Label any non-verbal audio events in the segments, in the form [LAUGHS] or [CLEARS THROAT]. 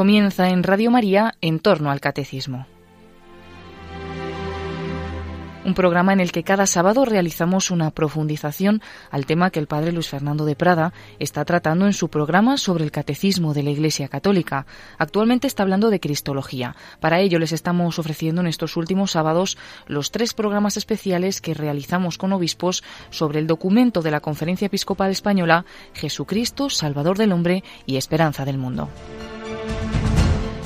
Comienza en Radio María en torno al catecismo un programa en el que cada sábado realizamos una profundización al tema que el padre Luis Fernando de Prada está tratando en su programa sobre el catecismo de la Iglesia Católica. Actualmente está hablando de Cristología. Para ello les estamos ofreciendo en estos últimos sábados los tres programas especiales que realizamos con obispos sobre el documento de la Conferencia Episcopal Española Jesucristo, Salvador del Hombre y Esperanza del Mundo.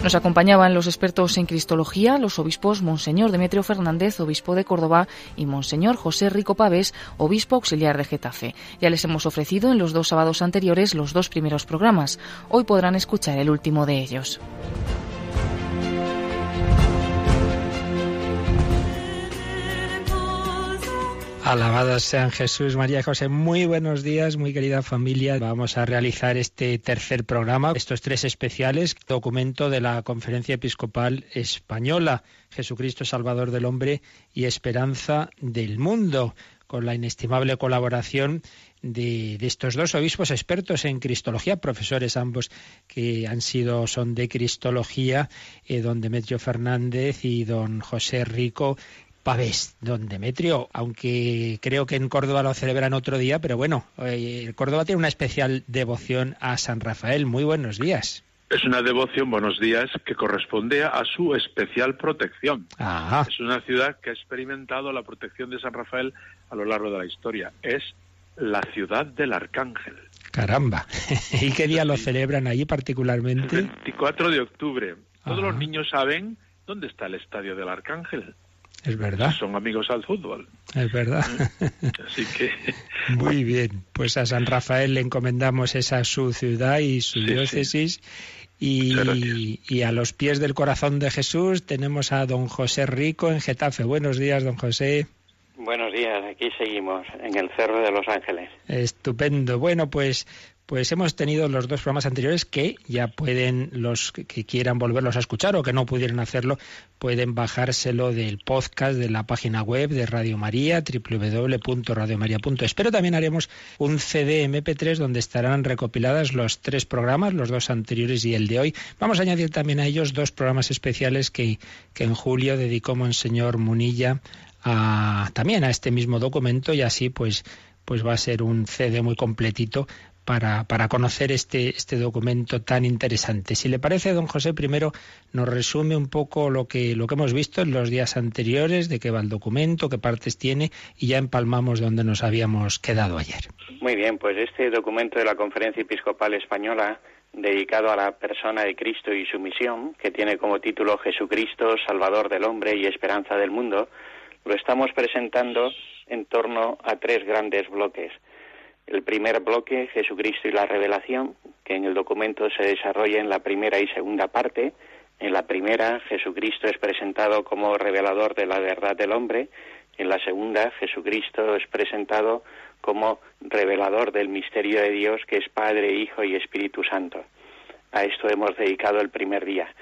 Nos acompañaban los expertos en Cristología, los obispos Monseñor Demetrio Fernández, obispo de Córdoba, y Monseñor José Rico Pavés, obispo auxiliar de Getafe. Ya les hemos ofrecido en los dos sábados anteriores los dos primeros programas. Hoy podrán escuchar el último de ellos. Alabados sean Jesús, María José. Muy buenos días, muy querida familia. Vamos a realizar este tercer programa, estos tres especiales, documento de la Conferencia Episcopal Española, Jesucristo Salvador del Hombre y Esperanza del Mundo, con la inestimable colaboración de, estos dos obispos expertos en cristología, profesores ambos que han sido, son de cristología, eh, don Demetrio Fernández y don José Rico, Pavés, don Demetrio, aunque creo que en Córdoba lo celebran otro día, pero bueno, eh, Córdoba tiene una especial devoción a San Rafael. Muy buenos días. Es una devoción, buenos días, que corresponde a su especial protección. Es una ciudad que ha experimentado la protección de San Rafael a lo largo de la historia. Es la ciudad del arcángel. Caramba. [LAUGHS] ¿Y qué día lo celebran allí particularmente? El 24 de octubre. Todos los niños saben dónde está el estadio del arcángel. Es verdad. Son amigos al fútbol. Es verdad. Así que. [LAUGHS] Muy bien. Pues a San Rafael le encomendamos esa su ciudad y su diócesis. Y, y, a los pies del corazón de Jesús tenemos a don José Rico en Getafe. Buenos días, don José. Buenos días, aquí seguimos en el Cerro de los Ángeles. Estupendo. Bueno, pues pues hemos tenido los dos programas anteriores que ya pueden, los que quieran volverlos a escuchar o que no pudieran hacerlo, pueden bajárselo del podcast de la página web de Radio María, www.radiomaria.es. Pero también haremos un CD MP3 donde estarán recopiladas los tres programas, los dos anteriores y el de hoy. Vamos a añadir también a ellos dos programas especiales que, que en julio dedicó Monseñor Munilla a, también a este mismo documento y así pues pues va a ser un CD muy completito para, para conocer este, este documento tan interesante. Si le parece, don José, primero nos resume un poco lo que, lo que hemos visto en los días anteriores, de qué va el documento, qué partes tiene, y ya empalmamos donde nos habíamos quedado ayer. Muy bien, pues este documento de la Conferencia Episcopal Española dedicado a la persona de Cristo y su misión, que tiene como título Jesucristo, Salvador del hombre y esperanza del mundo, lo estamos presentando en torno a tres grandes bloques. El primer bloque, Jesucristo y la revelación, que en el documento se desarrolla en la primera y segunda parte. En la primera, Jesucristo es presentado como revelador de la verdad del hombre. En la segunda, Jesucristo es presentado como revelador del misterio de Dios, que es Padre, Hijo y Espíritu Santo. A esto hemos dedicado el primer día.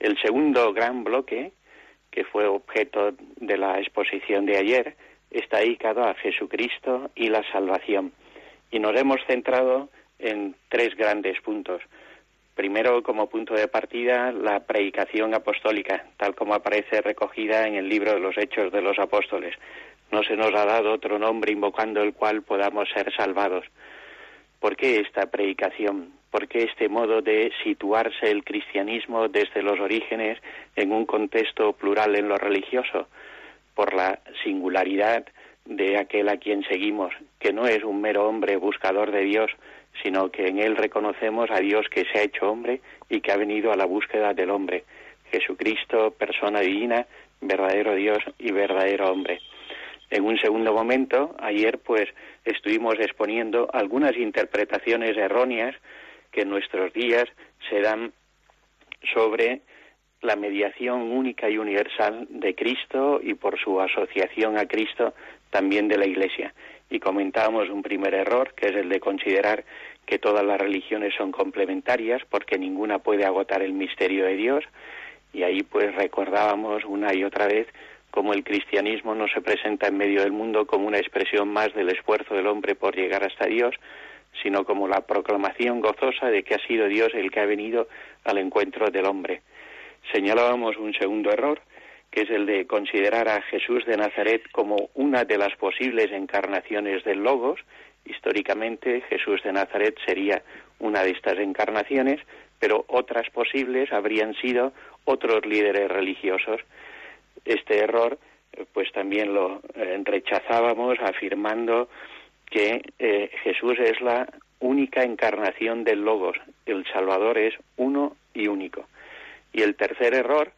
El segundo gran bloque, que fue objeto de la exposición de ayer, está dedicado a Jesucristo y la salvación y nos hemos centrado en tres grandes puntos. Primero, como punto de partida, la predicación apostólica, tal como aparece recogida en el libro de los Hechos de los Apóstoles. No se nos ha dado otro nombre invocando el cual podamos ser salvados. ¿Por qué esta predicación? ¿Por qué este modo de situarse el cristianismo desde los orígenes en un contexto plural en lo religioso? Por la singularidad de aquel a quien seguimos, que no es un mero hombre buscador de Dios, sino que en él reconocemos a Dios que se ha hecho hombre y que ha venido a la búsqueda del hombre. Jesucristo, persona divina, verdadero Dios y verdadero hombre. En un segundo momento, ayer pues estuvimos exponiendo algunas interpretaciones erróneas que en nuestros días se dan sobre la mediación única y universal de Cristo y por su asociación a Cristo también de la Iglesia. Y comentábamos un primer error, que es el de considerar que todas las religiones son complementarias porque ninguna puede agotar el misterio de Dios. Y ahí pues recordábamos una y otra vez cómo el cristianismo no se presenta en medio del mundo como una expresión más del esfuerzo del hombre por llegar hasta Dios, sino como la proclamación gozosa de que ha sido Dios el que ha venido al encuentro del hombre. Señalábamos un segundo error, que es el de considerar a Jesús de Nazaret como una de las posibles encarnaciones del Logos. Históricamente Jesús de Nazaret sería una de estas encarnaciones, pero otras posibles habrían sido otros líderes religiosos. Este error pues también lo eh, rechazábamos afirmando que eh, Jesús es la única encarnación del Logos, el Salvador es uno y único. Y el tercer error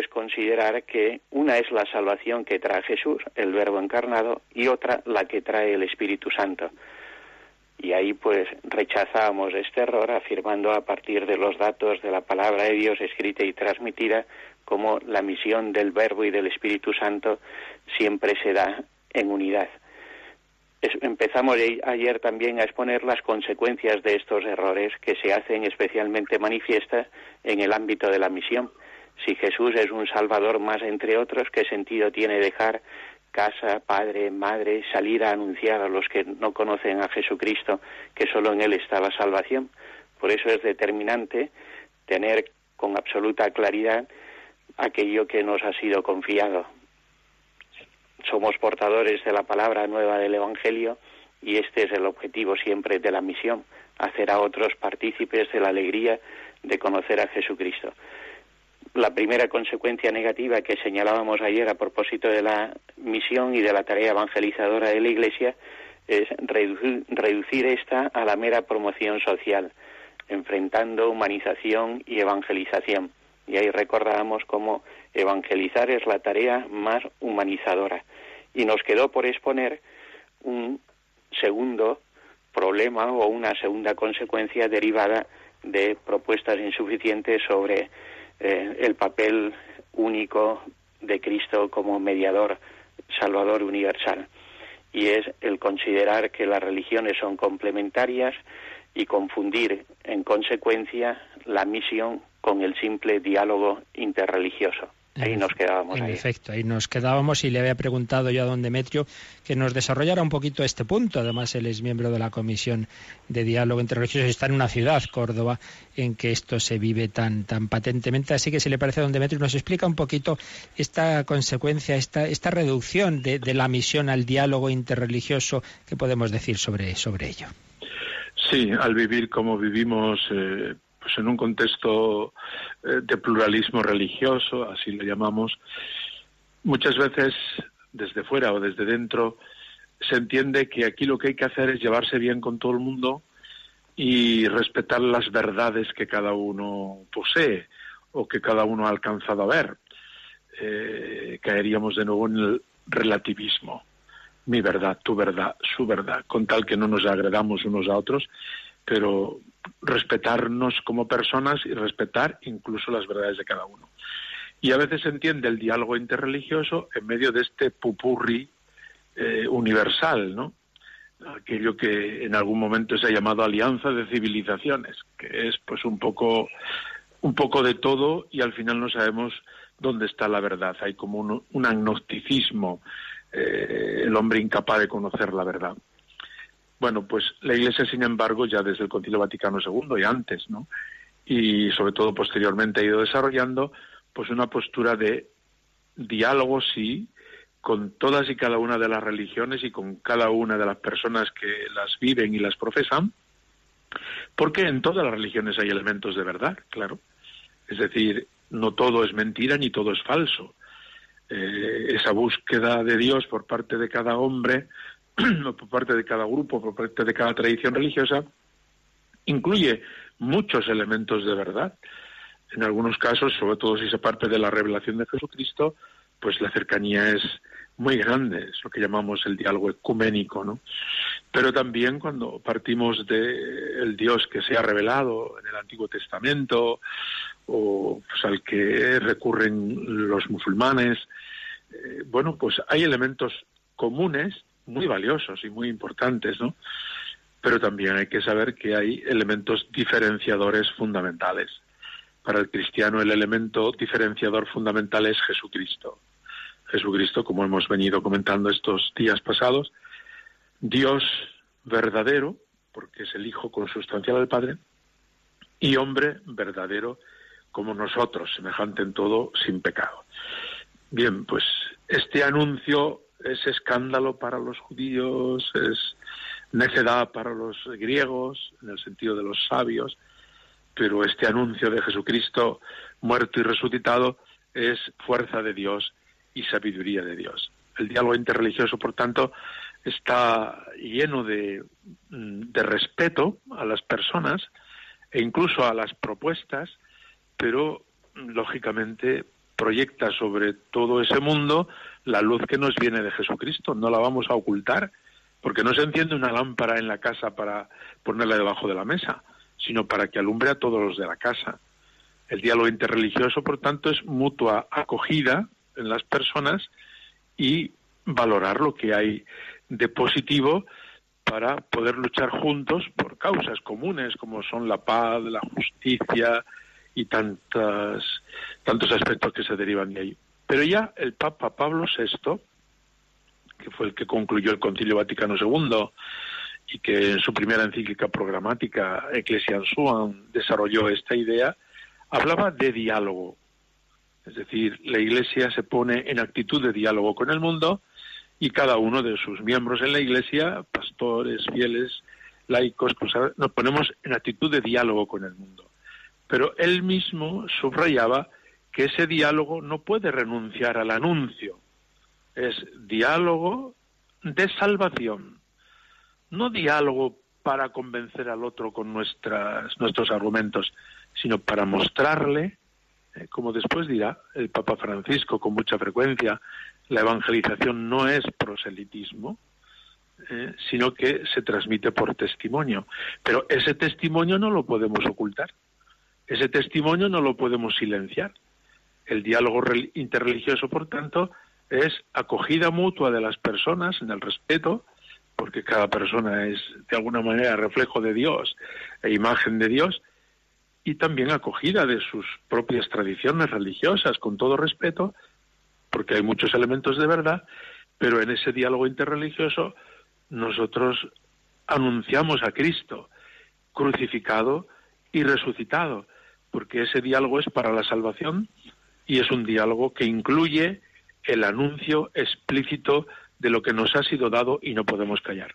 es considerar que una es la salvación que trae Jesús, el Verbo encarnado, y otra la que trae el Espíritu Santo. Y ahí pues rechazamos este error afirmando a partir de los datos de la palabra de Dios escrita y transmitida como la misión del Verbo y del Espíritu Santo siempre se da en unidad. empezamos ayer también a exponer las consecuencias de estos errores que se hacen especialmente manifiestas en el ámbito de la misión. Si Jesús es un Salvador más entre otros, ¿qué sentido tiene dejar casa, padre, madre, salir a anunciar a los que no conocen a Jesucristo que solo en Él está la salvación? Por eso es determinante tener con absoluta claridad aquello que nos ha sido confiado. Somos portadores de la palabra nueva del Evangelio y este es el objetivo siempre de la misión, hacer a otros partícipes de la alegría de conocer a Jesucristo. La primera consecuencia negativa que señalábamos ayer a propósito de la misión y de la tarea evangelizadora de la Iglesia es reducir, reducir esta a la mera promoción social, enfrentando humanización y evangelización. Y ahí recordábamos cómo evangelizar es la tarea más humanizadora. Y nos quedó por exponer un segundo problema o una segunda consecuencia derivada de propuestas insuficientes sobre eh, el papel único de Cristo como mediador, salvador universal. Y es el considerar que las religiones son complementarias y confundir en consecuencia la misión con el simple diálogo interreligioso. Ahí nos quedábamos. En efecto, ahí nos quedábamos y le había preguntado yo a don Demetrio que nos desarrollara un poquito este punto. Además, él es miembro de la Comisión de Diálogo Interreligioso y está en una ciudad, Córdoba, en que esto se vive tan, tan patentemente. Así que si le parece a don Demetrio, nos explica un poquito esta consecuencia, esta, esta reducción de, la misión al diálogo interreligioso. ¿Qué podemos decir sobre, sobre ello? Sí, al vivir como vivimos eh, pues en un contexto eh, de pluralismo religioso, así lo llamamos, muchas veces desde fuera o desde dentro se entiende que aquí lo que hay que hacer es llevarse bien con todo el mundo y respetar las verdades que cada uno posee o que cada uno ha alcanzado a ver. Eh, caeríamos de nuevo en el relativismo. Mi verdad, tu verdad, su verdad, con tal que no nos agredamos unos a otros, pero respetarnos como personas y respetar incluso las verdades de cada uno. Y a veces se entiende el diálogo interreligioso en medio de este pupurri eh, universal, ¿no? Aquello que en algún momento se ha llamado alianza de civilizaciones, que es pues un poco un poco de todo y al final no sabemos dónde está la verdad. Hay como un, agnosticismo, eh, el hombre incapaz de conocer la verdad. Bueno, pues la Iglesia, sin embargo, ya desde el Concilio Vaticano II y antes, ¿no? Y sobre todo posteriormente ha ido desarrollando pues una postura de diálogo, sí, con todas y cada una de las religiones y con cada una de las personas que las viven y las profesan, porque en todas las religiones hay elementos de verdad, claro. Es decir, no todo es mentira ni todo es falso. Eh, esa búsqueda de Dios por parte de cada hombre [CLEARS THROAT] por parte de cada grupo, por parte de cada tradición religiosa, incluye muchos elementos de verdad. En algunos casos, sobre todo si se parte de la revelación de Jesucristo, pues la cercanía es muy grande, es lo que llamamos el diálogo ecuménico, ¿no? Pero también cuando partimos de el Dios que se ha revelado en el Antiguo Testamento o pues, al que recurren los musulmanes, eh, bueno, pues hay elementos comunes muy valiosos y muy importantes, ¿no? Pero también hay que saber que hay elementos diferenciadores fundamentales. Para el cristiano el elemento diferenciador fundamental es Jesucristo. Jesucristo, como hemos venido comentando estos días pasados, Dios verdadero, porque es el Hijo consustancial del Padre, y hombre verdadero como nosotros, semejante en todo, sin pecado. Bien, pues este anuncio es escándalo para los judíos, es necedad para los griegos, en el sentido de los sabios, pero este anuncio de Jesucristo muerto y resucitado es fuerza de Dios y sabiduría de Dios. El diálogo interreligioso, por tanto, está lleno de, de respeto a las personas e incluso a las propuestas, pero lógicamente proyecta sobre todo ese mundo la luz que nos viene de Jesucristo. No la vamos a ocultar, porque no se enciende una lámpara en la casa para ponerla debajo de la mesa, sino para que alumbre a todos los de la casa. El diálogo interreligioso, por tanto, es mutua acogida en las personas y valorar lo que hay de positivo para poder luchar juntos por causas comunes como son la paz, la justicia y tantas, tantos aspectos que se derivan de ahí. Pero ya el Papa Pablo VI, que fue el que concluyó el Concilio Vaticano II y que en su primera encíclica programática Ecclesiam Suam desarrolló esta idea, hablaba de diálogo. Es decir, la Iglesia se pone en actitud de diálogo con el mundo y cada uno de sus miembros en la Iglesia, pastores, fieles, laicos, nos ponemos en actitud de diálogo con el mundo. Pero él mismo subrayaba que ese diálogo no puede renunciar al anuncio. Es diálogo de salvación, no diálogo para convencer al otro con nuestras, nuestros argumentos, sino para mostrarle, eh, como después dirá el Papa Francisco con mucha frecuencia, la evangelización no es proselitismo, eh, sino que se transmite por testimonio. Pero ese testimonio no lo podemos ocultar, ese testimonio no lo podemos silenciar. El diálogo interreligioso, por tanto, es acogida mutua de las personas en el respeto, porque cada persona es de alguna manera reflejo de Dios e imagen de Dios, y también acogida de sus propias tradiciones religiosas, con todo respeto, porque hay muchos elementos de verdad, pero en ese diálogo interreligioso nosotros anunciamos a Cristo crucificado y resucitado, porque ese diálogo es para la salvación y es un diálogo que incluye el anuncio explícito de lo que nos ha sido dado y no podemos callar.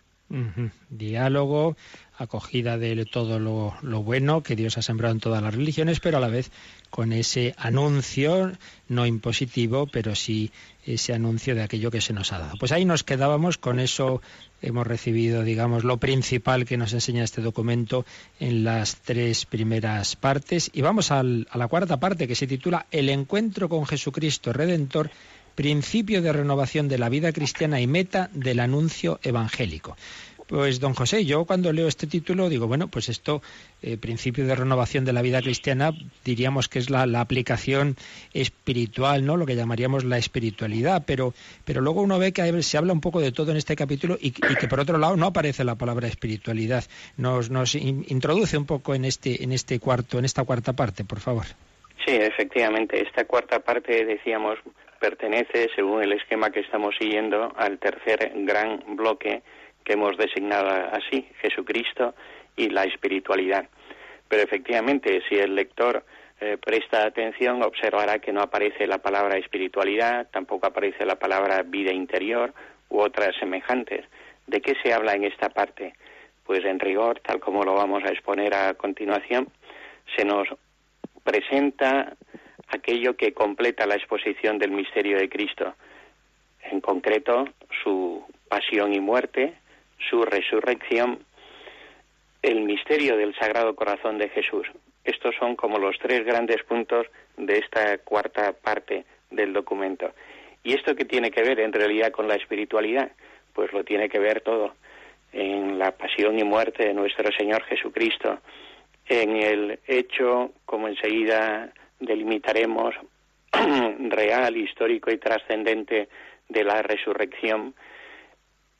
Diálogo, acogida de todo lo, bueno que Dios ha sembrado en todas las religiones, pero a la vez con ese anuncio, no impositivo, pero sí ese anuncio de aquello que se nos ha dado. Pues ahí nos quedábamos, con eso hemos recibido, digamos, lo principal que nos enseña este documento en las tres primeras partes. Y vamos a la cuarta parte que se titula El encuentro con Jesucristo Redentor principio de renovación de la vida cristiana y meta del anuncio evangélico. Pues don José, yo cuando leo este título digo, bueno, pues esto, eh, principio de renovación de la vida cristiana, diríamos que es la, aplicación espiritual, ¿no? Lo que llamaríamos la espiritualidad, pero, pero luego uno ve que se habla un poco de todo en este capítulo y, que por otro lado no aparece la palabra espiritualidad. Nos, nos introduce un poco en este, en este cuarto, en esta cuarta parte, por favor. Sí, efectivamente. Esta cuarta parte, decíamos, pertenece, según el esquema que estamos siguiendo, al tercer gran bloque que hemos designado así, Jesucristo y la espiritualidad. Pero efectivamente, si el lector eh, presta atención, observará que no aparece la palabra espiritualidad, tampoco aparece la palabra vida interior u otras semejantes. ¿De qué se habla en esta parte? Pues en rigor, tal como lo vamos a exponer a continuación, se nos presenta aquello que completa la exposición del misterio de Cristo, en concreto su pasión y muerte, su resurrección, el misterio del Sagrado Corazón de Jesús. Estos son como los tres grandes puntos de esta cuarta parte del documento. ¿Y esto qué tiene que ver en realidad con la espiritualidad? Pues lo tiene que ver todo en la pasión y muerte de nuestro Señor Jesucristo, en el hecho, como enseguida delimitaremos [CLEARS THROAT] real, histórico y trascendente de la resurrección,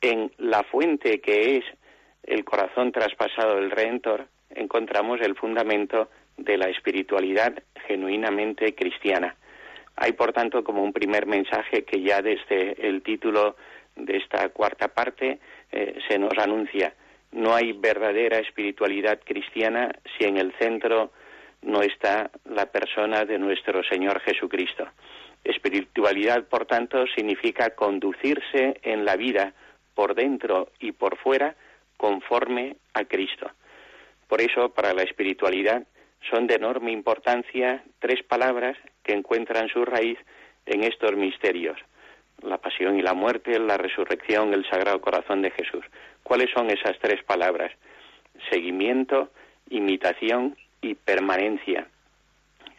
en la fuente que es el corazón traspasado del Redentor, encontramos el fundamento de la espiritualidad genuinamente cristiana. Hay, por tanto, como un primer mensaje que ya desde el título de esta cuarta parte eh, se nos anuncia No hay verdadera espiritualidad cristiana si en el centro no está la persona de nuestro Señor Jesucristo. Espiritualidad, por tanto, significa conducirse en la vida por dentro y por fuera conforme a Cristo. Por eso, para la espiritualidad son de enorme importancia tres palabras que encuentran su raíz en estos misterios la pasión y la muerte, la resurrección, el sagrado corazón de Jesús. ¿Cuáles son esas tres palabras? Seguimiento, imitación y permanencia.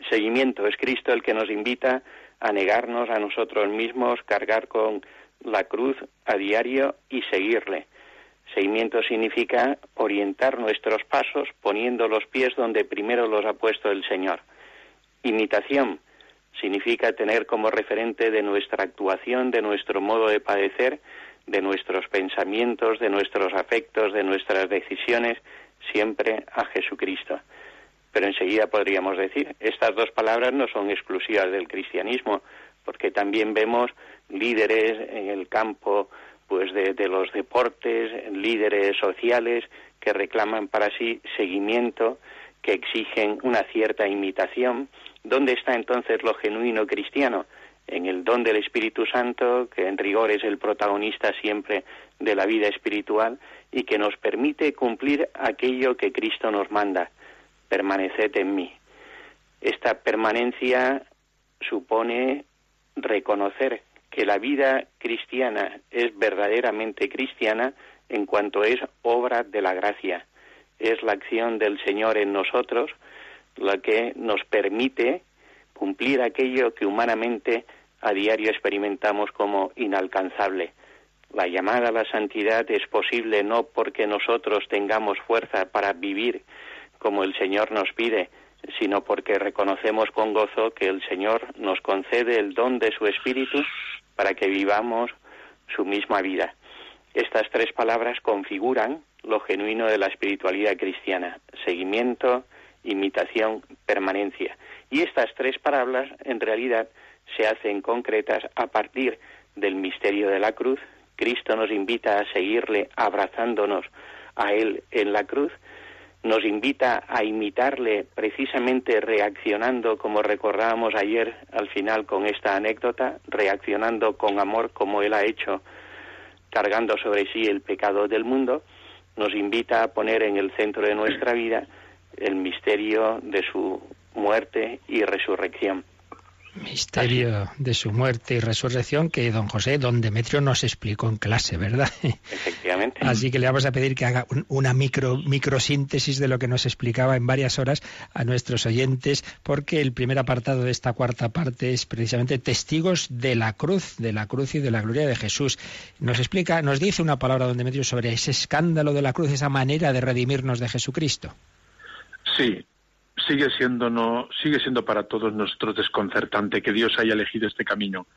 Seguimiento es Cristo el que nos invita a negarnos a nosotros mismos, cargar con la cruz a diario y seguirle. Seguimiento significa orientar nuestros pasos poniendo los pies donde primero los ha puesto el Señor. Imitación significa tener como referente de nuestra actuación, de nuestro modo de padecer, de nuestros pensamientos, de nuestros afectos, de nuestras decisiones, siempre a Jesucristo. Pero enseguida podríamos decir, estas dos palabras no son exclusivas del cristianismo, porque también vemos líderes en el campo pues de, de los deportes, líderes sociales que reclaman para sí seguimiento, que exigen una cierta imitación, ¿Dónde está entonces lo genuino cristiano? En el don del Espíritu Santo, que en rigor es el protagonista siempre de la vida espiritual y que nos permite cumplir aquello que Cristo nos manda, permaneced en mí. Esta permanencia supone reconocer que la vida cristiana es verdaderamente cristiana en cuanto es obra de la gracia, es la acción del Señor en nosotros, la que nos permite cumplir aquello que humanamente a diario experimentamos como inalcanzable. La llamada a la santidad es posible no porque nosotros tengamos fuerza para vivir como el Señor nos pide, sino porque reconocemos con gozo que el Señor nos concede el don de su Espíritu para que vivamos su misma vida. Estas tres palabras configuran lo genuino de la espiritualidad cristiana, seguimiento, imitación, permanencia. Y estas tres palabras en realidad se hacen concretas a partir del misterio de la cruz. Cristo nos invita a seguirle abrazándonos a Él en la cruz, nos invita a imitarle precisamente reaccionando, como recordábamos ayer al final con esta anécdota, reaccionando con amor como Él ha hecho, cargando sobre sí el pecado del mundo, nos invita a poner en el centro de nuestra vida el misterio de su muerte y resurrección. Misterio de su muerte y resurrección que don José, don Demetrio nos explicó en clase, ¿verdad? Efectivamente. Así que le vamos a pedir que haga una micro microsíntesis de lo que nos explicaba en varias horas a nuestros oyentes, porque el primer apartado de esta cuarta parte es precisamente testigos de la cruz, de la cruz y de la gloria de Jesús. Nos explica, nos dice una palabra don Demetrio sobre ese escándalo de la cruz, esa manera de redimirnos de Jesucristo. Sí, sigue siendo no sigue siendo para todos nosotros desconcertante que Dios haya elegido este camino.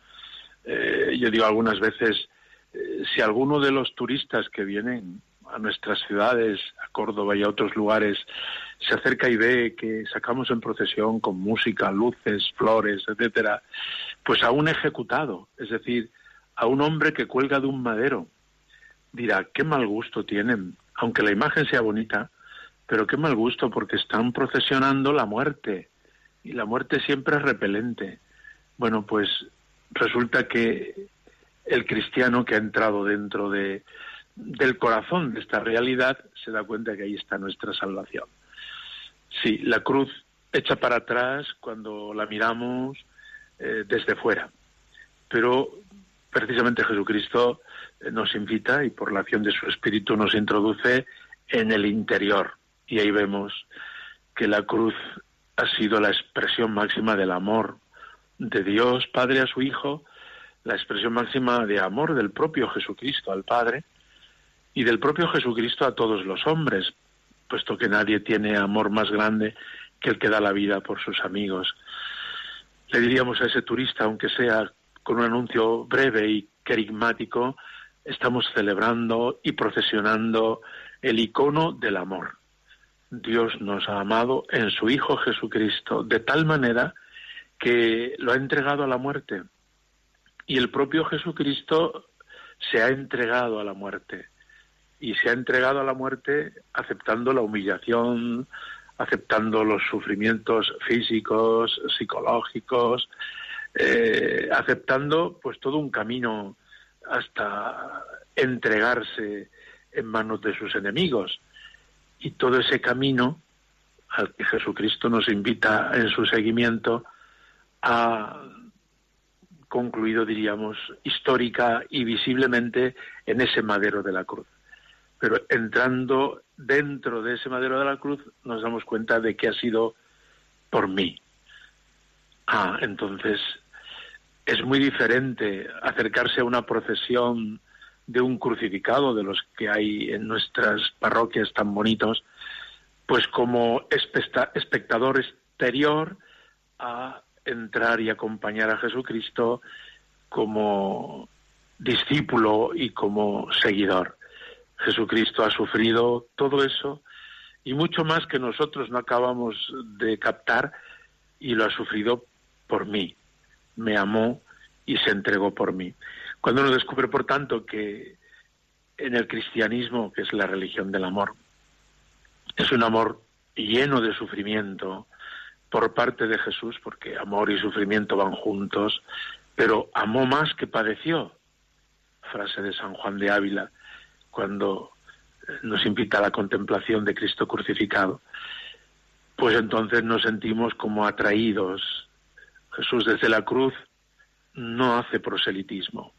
Eh, yo digo algunas veces eh, si alguno de los turistas que vienen a nuestras ciudades, a Córdoba y a otros lugares, se acerca y ve que sacamos en procesión con música, luces, flores, etcétera, pues a un ejecutado, es decir, a un hombre que cuelga de un madero, dirá, qué mal gusto tienen, aunque la imagen sea bonita, pero qué mal gusto porque están procesionando la muerte y la muerte siempre es repelente. Bueno, pues resulta que el cristiano que ha entrado dentro de, del corazón de esta realidad se da cuenta que ahí está nuestra salvación. Sí, la cruz echa para atrás cuando la miramos eh, desde fuera, pero precisamente Jesucristo eh, nos invita y por la acción de su Espíritu nos introduce en el interior, y ahí vemos que la cruz ha sido la expresión máxima del amor de Dios Padre a su Hijo, la expresión máxima de amor del propio Jesucristo al Padre y del propio Jesucristo a todos los hombres, puesto que nadie tiene amor más grande que el que da la vida por sus amigos. Le diríamos a ese turista, aunque sea con un anuncio breve y querigmático, estamos celebrando y procesionando el icono del amor. Dios nos ha amado en su Hijo Jesucristo de tal manera que lo ha entregado a la muerte. Y el propio Jesucristo se ha entregado a la muerte. y se ha entregado a la muerte aceptando la humillación, aceptando los sufrimientos físicos, psicológicos, eh, aceptando pues todo un camino hasta entregarse en manos de sus enemigos. Y todo ese camino al que Jesucristo nos invita en su seguimiento ha concluido, diríamos, histórica y visiblemente en ese madero de la cruz. Pero entrando dentro de ese madero de la cruz nos damos cuenta de que ha sido por mí. Ah, entonces es muy diferente acercarse a una procesión de un crucificado, de los que hay en nuestras parroquias tan bonitos, pues como espectador exterior a entrar y acompañar a Jesucristo como discípulo y como seguidor. Jesucristo ha sufrido todo eso y mucho más que nosotros no acabamos de captar y lo ha sufrido por mí. Me amó y se entregó por mí. Cuando uno descubre, por tanto, que en el cristianismo, que es la religión del amor, es un amor lleno de sufrimiento por parte de Jesús, porque amor y sufrimiento van juntos, pero amó más que padeció. Frase de San Juan de Ávila, cuando nos invita a la contemplación de Cristo crucificado. Pues entonces nos sentimos como atraídos. Jesús desde la cruz no hace proselitismo.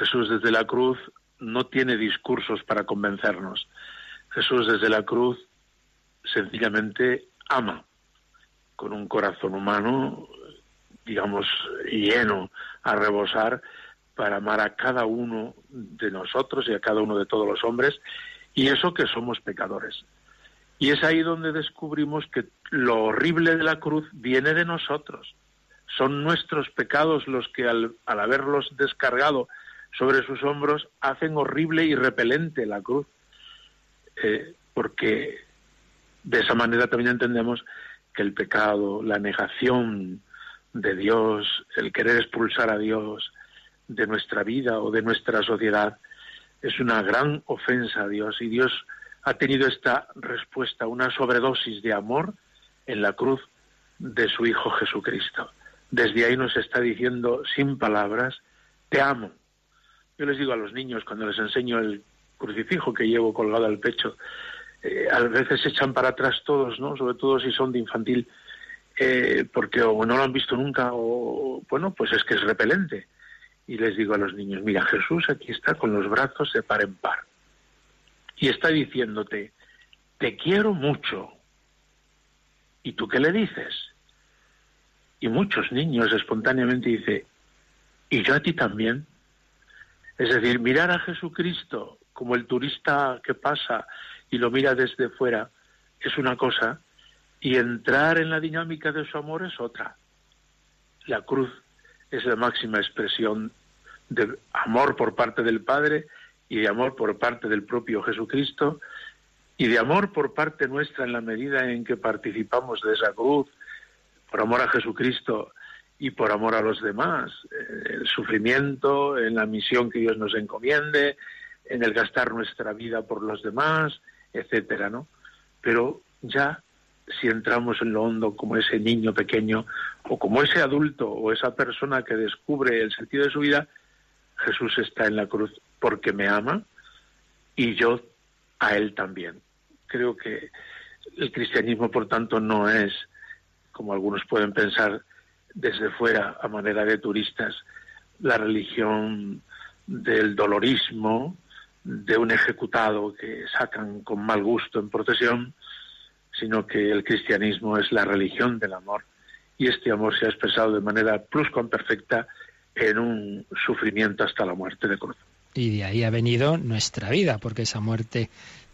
Jesús desde la cruz no tiene discursos para convencernos. Jesús desde la cruz sencillamente ama con un corazón humano, digamos, lleno a rebosar para amar a cada uno de nosotros y a cada uno de todos los hombres, y eso que somos pecadores. Y es ahí donde descubrimos que lo horrible de la cruz viene de nosotros. Son nuestros pecados los que al, haberlos descargado sobre sus hombros hacen horrible y repelente la cruz. Eh, porque de esa manera también entendemos que el pecado, la negación de Dios, el querer expulsar a Dios de nuestra vida o de nuestra sociedad, es una gran ofensa a Dios y Dios ha tenido esta respuesta, una sobredosis de amor en la cruz de su Hijo Jesucristo. Desde ahí nos está diciendo sin palabras, te amo. Yo les digo a los niños cuando les enseño el crucifijo que llevo colgado al pecho, eh, a veces se echan para atrás todos, ¿no? Sobre todo si son de infantil, eh, porque o no lo han visto nunca o, bueno, pues es que es repelente. Y les digo a los niños, mira, Jesús aquí está con los brazos de par en par. Y está diciéndote, te quiero mucho. ¿Y tú qué le dices? Y muchos niños espontáneamente dicen, ¿y yo a ti también? Es decir, mirar a Jesucristo como el turista que pasa y lo mira desde fuera es una cosa y entrar en la dinámica de su amor es otra. La cruz es la máxima expresión de amor por parte del Padre y de amor por parte del propio Jesucristo y de amor por parte nuestra en la medida en que participamos de esa cruz por amor a Jesucristo y por amor a los demás, eh, el sufrimiento, en la misión que Dios nos encomiende, en el gastar nuestra vida por los demás, etcétera, ¿no? Pero ya si entramos en lo hondo como ese niño pequeño o como ese adulto o esa persona que descubre el sentido de su vida, Jesús está en la cruz porque me ama y yo a él también. Creo que el cristianismo, por tanto, no es como algunos pueden pensar desde fuera a manera de turistas, la religión del dolorismo, de un ejecutado que sacan con mal gusto en procesión, sino que el cristianismo es la religión del amor y este amor se ha expresado de manera pluscuamperfecta en un sufrimiento hasta la muerte de cruz. Y de ahí ha venido nuestra vida, porque esa muerte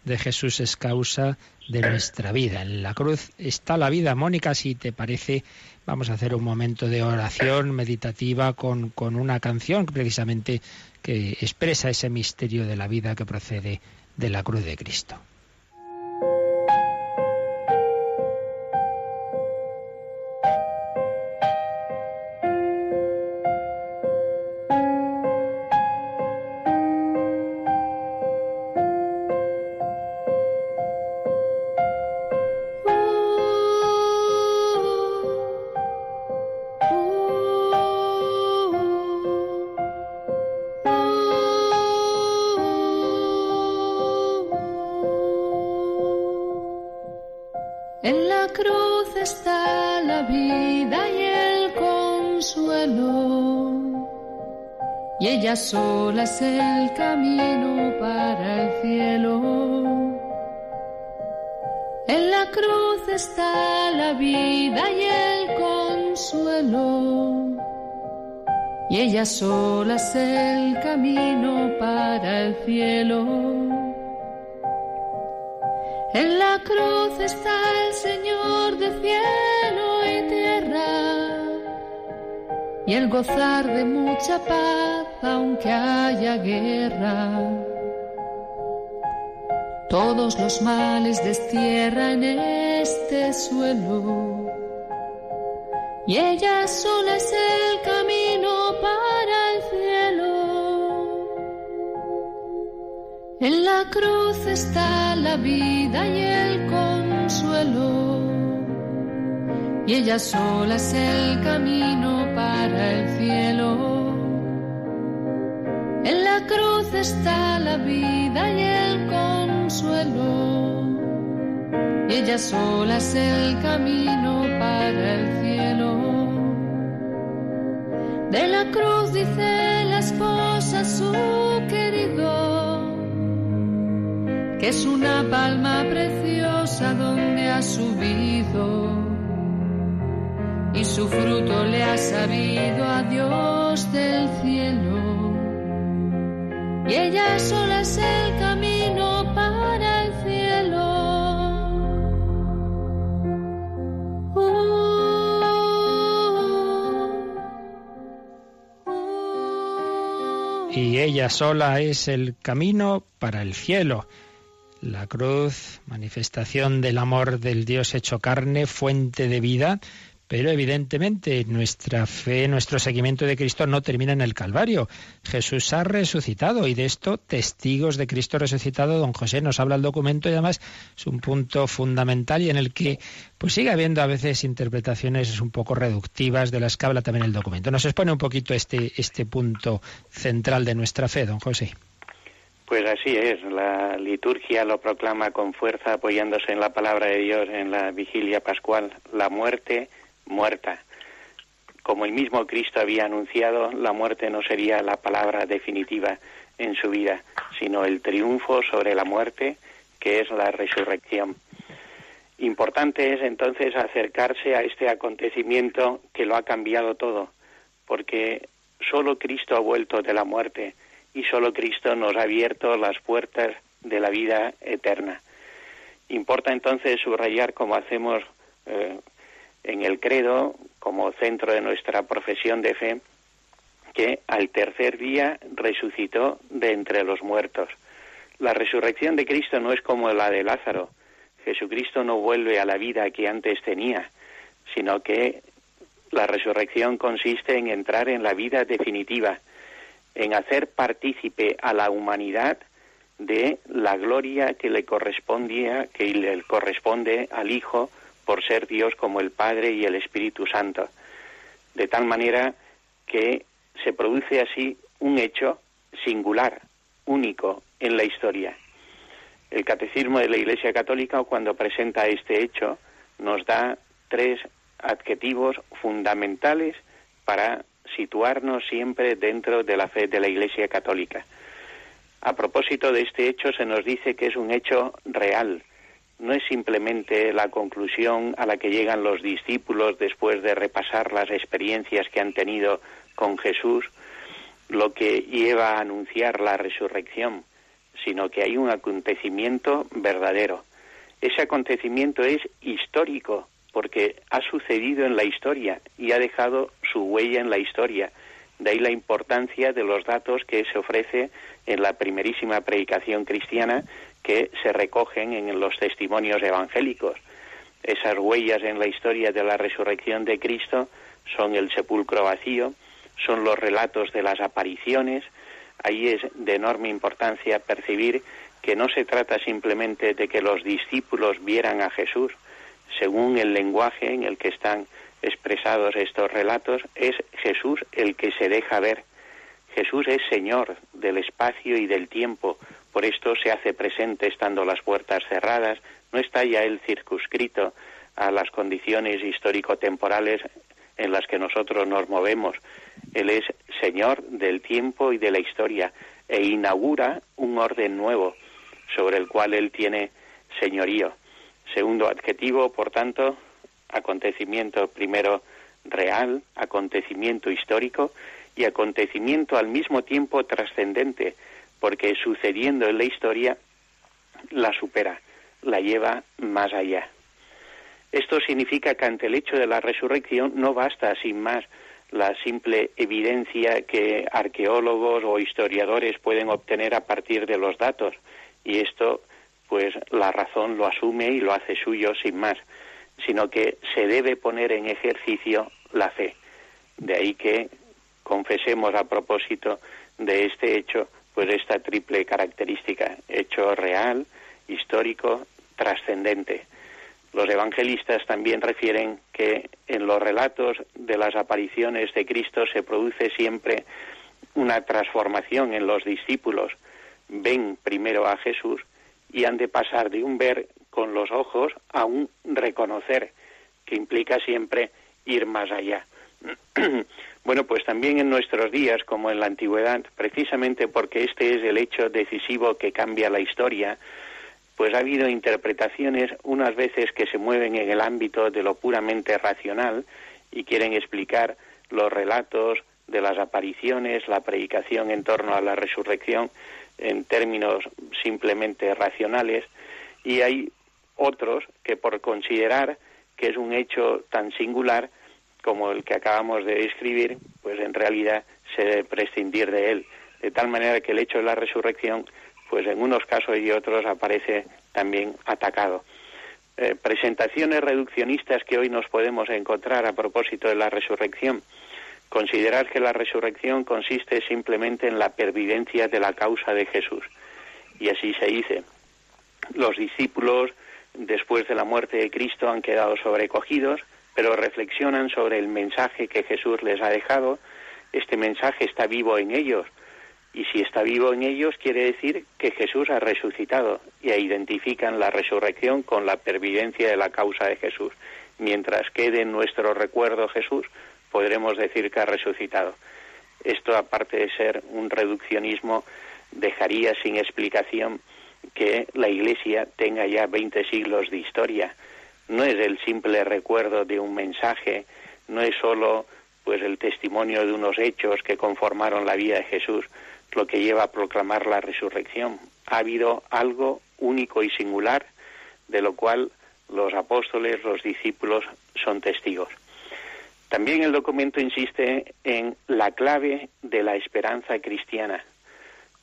de Jesús es causa de nuestra vida. En la cruz está la vida. Mónica, si te parece, vamos a hacer un momento de oración meditativa con, con una canción precisamente que expresa ese misterio de la vida que procede de la cruz de Cristo. Camino para el cielo. En la cruz está la vida y el consuelo. Y ella sola es el camino para el cielo. En la cruz está el Señor de cielo y tierra y el gozar de mucha paz aunque haya guerra. Todos los males destierra en este suelo y ella sola es el camino para el cielo. En la cruz está la vida y el consuelo, y ella sola es el camino para el cielo. Cruz está la vida y el consuelo, y ella sola es el camino para el cielo. De la cruz dice la esposa su querido que es una palma preciosa donde ha subido y su fruto le ha sabido a Dios del cielo. Y ella sola es el camino para el cielo. y ella sola es el camino para el cielo. La cruz, manifestación del amor del Dios hecho carne, fuente de vida, pero evidentemente nuestra fe, nuestro seguimiento de Cristo no termina en el Calvario. Jesús ha resucitado y de esto, testigos de Cristo resucitado, don José nos habla el documento y además es un punto fundamental y en el que pues sigue habiendo a veces interpretaciones un poco reductivas de las que habla también el documento. Nos expone un poquito este, este punto central de nuestra fe, don José. Pues así es, la liturgia lo proclama con fuerza apoyándose en la palabra de Dios en la vigilia pascual, la muerte muerta. Como el mismo Cristo había anunciado, la muerte no sería la palabra definitiva en su vida, sino el triunfo sobre la muerte, que es la resurrección. Importante es entonces acercarse a este acontecimiento que lo ha cambiado todo, porque solo Cristo ha vuelto de la muerte y solo Cristo nos ha abierto las puertas de la vida eterna. Importa entonces subrayar, como hacemos eh, en el credo, como centro de nuestra profesión de fe, que al tercer día resucitó de entre los muertos. La resurrección de Cristo no es como la de Lázaro. Jesucristo no vuelve a la vida que antes tenía, sino que la resurrección consiste en entrar en la vida definitiva, en hacer partícipe a la humanidad de la gloria que le correspondía, que le corresponde al Hijo por ser Dios como el Padre y el Espíritu Santo. De tal manera que se produce así un hecho singular, único en la historia. El Catecismo de la Iglesia Católica, cuando presenta este hecho, nos da tres adjetivos fundamentales para situarnos siempre dentro de la fe de la Iglesia Católica. A propósito de este hecho, se nos dice que es un hecho real, no es simplemente la conclusión a la que llegan los discípulos después de repasar las experiencias que han tenido con Jesús, lo que lleva a anunciar la resurrección, sino que hay un acontecimiento verdadero. Ese acontecimiento es histórico, porque ha sucedido en la historia y ha dejado su huella en la historia. De ahí la importancia de los datos que se ofrece en la primerísima predicación cristiana que se recogen en los testimonios evangélicos. Esas huellas en la historia de la resurrección de Cristo son el sepulcro vacío, son los relatos de las apariciones. Ahí es de enorme importancia percibir que no se trata simplemente de que los discípulos vieran a Jesús, según el lenguaje en el que están expresados estos relatos, es Jesús el que se deja ver. Jesús es Señor del espacio y del tiempo, por esto se hace presente estando las puertas cerradas, no está ya él circunscrito a las condiciones histórico-temporales en las que nosotros nos movemos. Él es Señor del tiempo y de la historia e inaugura un orden nuevo sobre el cual Él tiene señorío. Segundo adjetivo, por tanto, acontecimiento primero real, acontecimiento histórico y acontecimiento al mismo tiempo trascendente, porque sucediendo en la historia la supera, la lleva más allá. Esto significa que ante el hecho de la resurrección no basta, sin más, la simple evidencia que arqueólogos o historiadores pueden obtener a partir de los datos. Y esto, pues la razón lo asume y lo hace suyo sin más, sino que se debe poner en ejercicio la fe. De ahí que confesemos a propósito de este hecho, pues esta triple característica, hecho real, histórico, trascendente. Los evangelistas también refieren que en los relatos de las apariciones de Cristo se produce siempre una transformación en los discípulos. Ven primero a Jesús y han de pasar de un ver con los ojos a un reconocer, que implica siempre ir más allá. [CLEARS THROAT] bueno, pues también en nuestros días, como en la antigüedad, precisamente porque este es el hecho decisivo que cambia la historia, pues ha habido interpretaciones unas veces que se mueven en el ámbito de lo puramente racional y quieren explicar los relatos de las apariciones, la predicación en torno a la resurrección en términos simplemente racionales y hay otros que por considerar que es un hecho tan singular como el que acabamos de describir, pues en realidad se debe prescindir de él, de tal manera que el hecho de la resurrección pues en unos casos y otros aparece también atacado. Eh, presentaciones reduccionistas que hoy nos podemos encontrar a propósito de la resurrección. Considerar que la resurrección consiste simplemente en la pervivencia de la causa de Jesús. Y así se dice. Los discípulos, después de la muerte de Cristo, han quedado sobrecogidos, pero reflexionan sobre el mensaje que Jesús les ha dejado. Este mensaje está vivo en ellos y si está vivo en ellos, quiere decir que Jesús ha resucitado y identifican la resurrección con la pervivencia de la causa de Jesús. Mientras quede en nuestro recuerdo Jesús, podremos decir que ha resucitado. Esto, aparte de ser un reduccionismo, dejaría sin explicación que la Iglesia tenga ya 20 siglos de historia. No es el simple recuerdo de un mensaje, no es solo pues el testimonio de unos hechos que conformaron la vida de Jesús, lo que lleva a proclamar la resurrección. Ha habido algo único y singular de lo cual los apóstoles, los discípulos son testigos. También el documento insiste en la clave de la esperanza cristiana.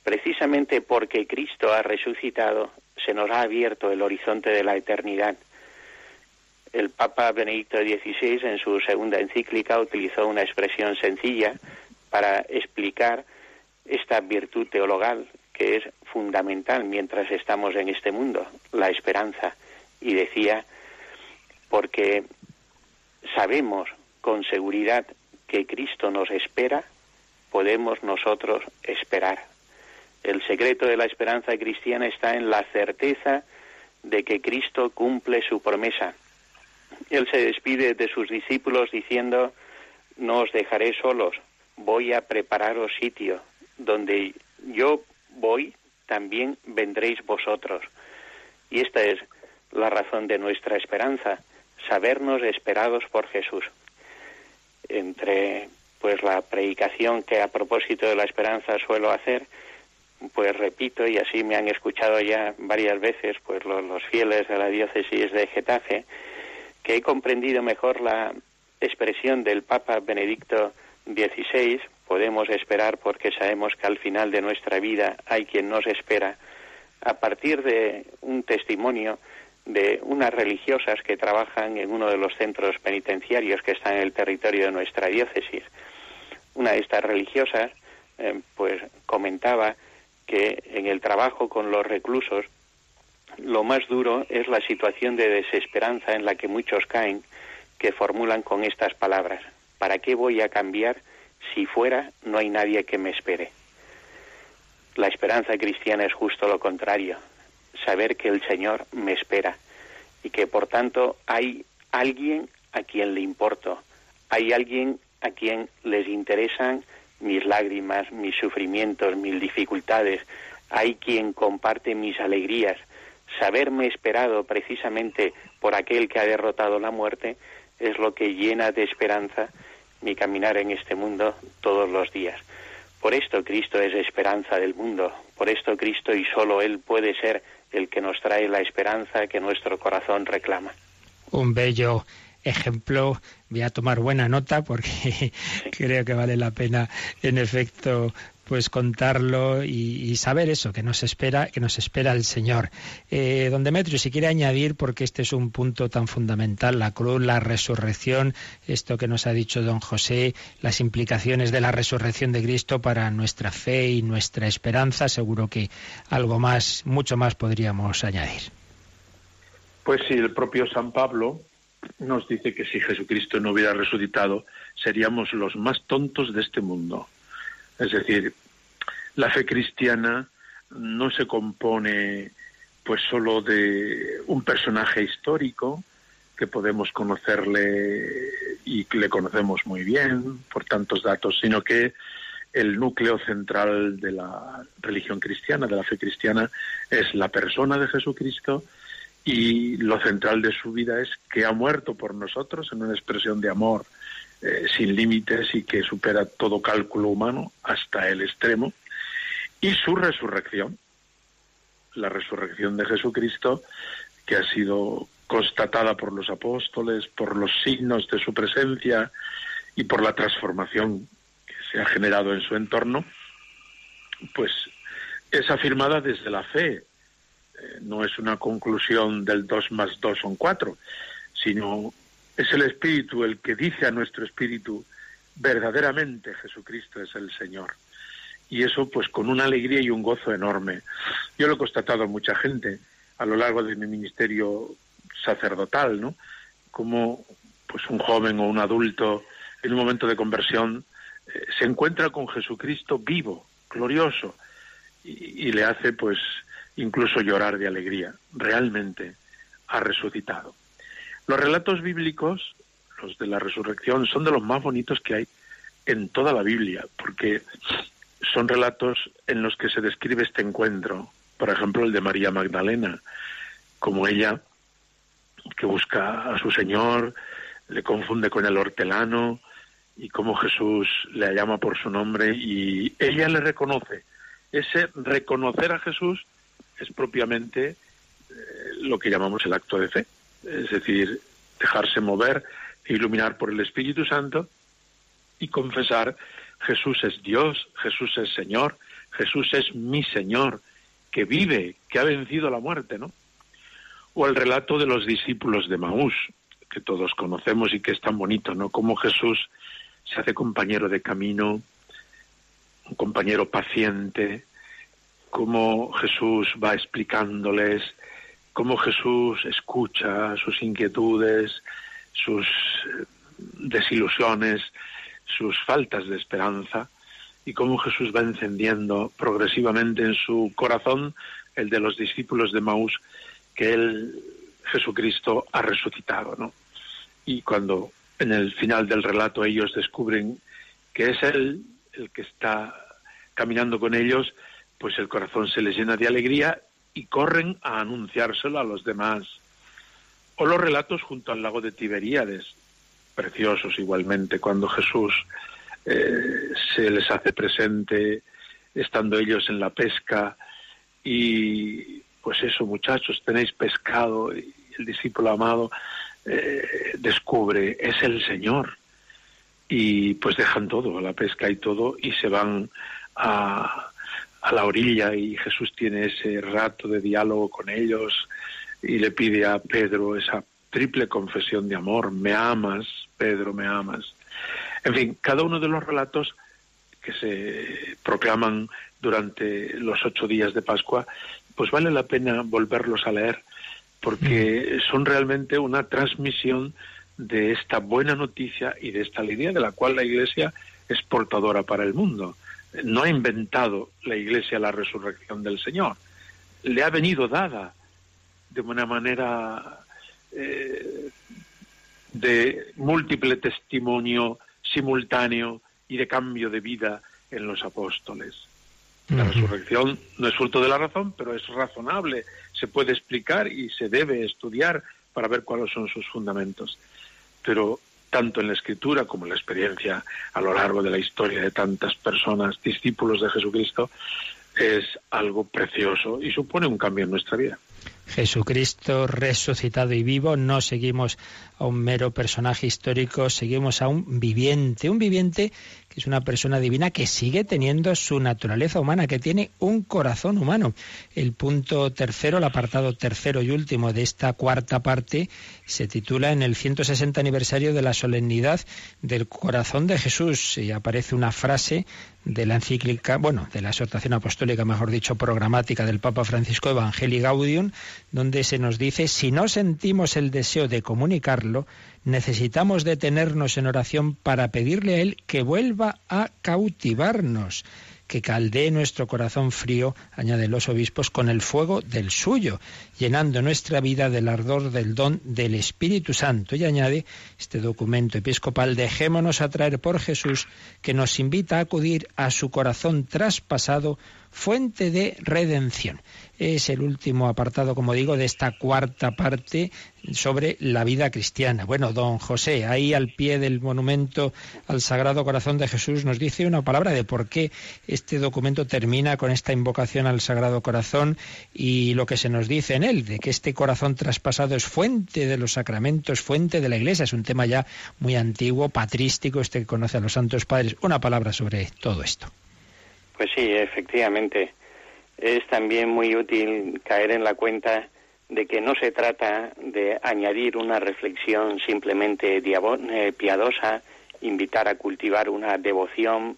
Precisamente porque Cristo ha resucitado, se nos ha abierto el horizonte de la eternidad. El Papa Benedicto XVI en su segunda encíclica utilizó una expresión sencilla para explicar esta virtud teologal que es fundamental mientras estamos en este mundo, la esperanza. Y decía, porque sabemos con seguridad que Cristo nos espera, podemos nosotros esperar. El secreto de la esperanza cristiana está en la certeza de que Cristo cumple su promesa. Él se despide de sus discípulos diciendo, no os dejaré solos, voy a prepararos sitio donde yo voy, también vendréis vosotros. Y esta es la razón de nuestra esperanza, sabernos esperados por Jesús. Entre pues la predicación que a propósito de la esperanza suelo hacer, pues repito, y así me han escuchado ya varias veces pues los, fieles de la diócesis de Getafe, que he comprendido mejor la expresión del Papa Benedicto XVI podemos esperar porque sabemos que al final de nuestra vida hay quien nos espera, a partir de un testimonio de unas religiosas que trabajan en uno de los centros penitenciarios que están en el territorio de nuestra diócesis. Una de estas religiosas eh, pues comentaba que en el trabajo con los reclusos lo más duro es la situación de desesperanza en la que muchos caen que formulan con estas palabras ¿para qué voy a cambiar si fuera no hay nadie que me espere. La esperanza cristiana es justo lo contrario, saber que el Señor me espera y que por tanto hay alguien a quien le importo, hay alguien a quien les interesan mis lágrimas, mis sufrimientos, mis dificultades, hay quien comparte mis alegrías. Saberme esperado precisamente por aquel que ha derrotado la muerte es lo que llena de esperanza mi caminar en este mundo todos los días. Por esto Cristo es esperanza del mundo, por esto Cristo y solo Él puede ser el que nos trae la esperanza que nuestro corazón reclama. Un bello ejemplo. Voy a tomar buena nota porque [LAUGHS] creo que vale la pena, en efecto, pues contarlo y, saber eso que nos espera que nos espera el Señor. Eh, don Demetrio, si quiere añadir porque este es un punto tan fundamental, la cruz, la resurrección, esto que nos ha dicho don José, las implicaciones de la resurrección de Cristo para nuestra fe y nuestra esperanza, seguro que algo más, mucho más podríamos añadir. Pues sí, el propio San Pablo nos dice que si Jesucristo no hubiera resucitado, seríamos los más tontos de este mundo. Es decir, la fe cristiana no se compone pues solo de un personaje histórico que podemos conocerle y que le conocemos muy bien por tantos datos, sino que el núcleo central de la religión cristiana, de la fe cristiana, es la persona de Jesucristo y lo central de su vida es que ha muerto por nosotros en una expresión de amor eh, sin límites y que supera todo cálculo humano hasta el extremo, y su resurrección, la resurrección de Jesucristo, que ha sido constatada por los apóstoles, por los signos de su presencia y por la transformación que se ha generado en su entorno, pues es afirmada desde la fe, eh, no es una conclusión del dos más dos son cuatro, sino es el Espíritu el que dice a nuestro Espíritu, verdaderamente Jesucristo es el Señor. Y eso pues con una alegría y un gozo enorme. Yo lo he constatado a mucha gente a lo largo de mi ministerio sacerdotal, ¿no? Como pues un joven o un adulto en un momento de conversión eh, se encuentra con Jesucristo vivo, glorioso, y le hace pues incluso llorar de alegría. Realmente ha resucitado. Los relatos bíblicos, los de la resurrección, son de los más bonitos que hay en toda la Biblia, porque son relatos en los que se describe este encuentro. Por ejemplo, el de María Magdalena, como ella que busca a su Señor, le confunde con el hortelano y cómo Jesús le llama por su nombre y ella le reconoce. Ese reconocer a Jesús es propiamente eh, lo que llamamos el acto de fe, es decir, dejarse mover e iluminar por el Espíritu Santo y confesar Jesús es Dios, Jesús es Señor, Jesús es mi Señor, que vive, que ha vencido la muerte, ¿no? O el relato de los discípulos de Maús, que todos conocemos y que es tan bonito, ¿no? Como Jesús se hace compañero de camino, un compañero paciente, cómo Jesús va explicándoles, cómo Jesús escucha sus inquietudes, sus eh, desilusiones, sus faltas de esperanza, y cómo Jesús va encendiendo progresivamente en su corazón el de los discípulos de Maús que él, Jesucristo, ha resucitado, ¿no? Y cuando en el final del relato ellos descubren que es Él el que está caminando con ellos, pues el corazón se les llena de alegría y corren a anunciárselo a los demás. O los relatos junto al lago de Tiberíades, preciosos igualmente, cuando Jesús eh, se les hace presente estando ellos en la pesca y pues eso muchachos, tenéis pescado y el discípulo amado eh, descubre, es el Señor. Y pues dejan todo, la pesca y todo, y se van a, a la orilla y Jesús tiene ese rato de diálogo con ellos y le pide a Pedro esa triple confesión de amor, me amas, Pedro, me amas. En fin, cada uno de los relatos que se proclaman durante los ocho días de Pascua, pues vale la pena volverlos a leer, porque mm. son realmente una transmisión de esta buena noticia y de esta alegría de la cual la Iglesia es portadora para el mundo no ha inventado la Iglesia la resurrección del Señor, le ha venido dada de una manera eh, de múltiple testimonio simultáneo y de cambio de vida en los apóstoles. La resurrección no es fruto de la razón, pero es razonable, se puede explicar y se debe estudiar para ver cuáles son sus fundamentos. Pero tanto en la escritura como en la experiencia a lo largo de la historia de tantas personas, discípulos de Jesucristo, es algo precioso y supone un cambio en nuestra vida. Jesucristo resucitado y vivo, no seguimos a un mero personaje histórico, seguimos a un viviente, un viviente es una persona divina que sigue teniendo su naturaleza humana, que tiene un corazón humano. El punto tercero, el apartado tercero y último de esta cuarta parte, se titula en el 160 aniversario de la solemnidad del corazón de Jesús y aparece una frase de la encíclica, bueno, de la exhortación apostólica, mejor dicho, programática del Papa Francisco Evangelii Gaudium, donde se nos dice, si no sentimos el deseo de comunicarlo, necesitamos detenernos en oración para pedirle a Él que vuelva a cautivarnos que caldee nuestro corazón frío, añaden los obispos, con el fuego del suyo, llenando nuestra vida del ardor del don del Espíritu Santo. Y añade este documento episcopal, dejémonos atraer por Jesús, que nos invita a acudir a su corazón traspasado, fuente de redención es el último apartado, como digo, de esta cuarta parte sobre la vida cristiana. Bueno, don José, ahí al pie del monumento al Sagrado Corazón de Jesús nos dice una palabra de por qué este documento termina con esta invocación al Sagrado Corazón y lo que se nos dice en él, de que este corazón traspasado es fuente de los sacramentos, fuente de la Iglesia. Es un tema ya muy antiguo, patrístico, este que conoce a los santos padres. Una palabra sobre todo esto. Pues sí, efectivamente es también muy útil caer en la cuenta de que no se trata de añadir una reflexión simplemente eh, piadosa, invitar a cultivar una devoción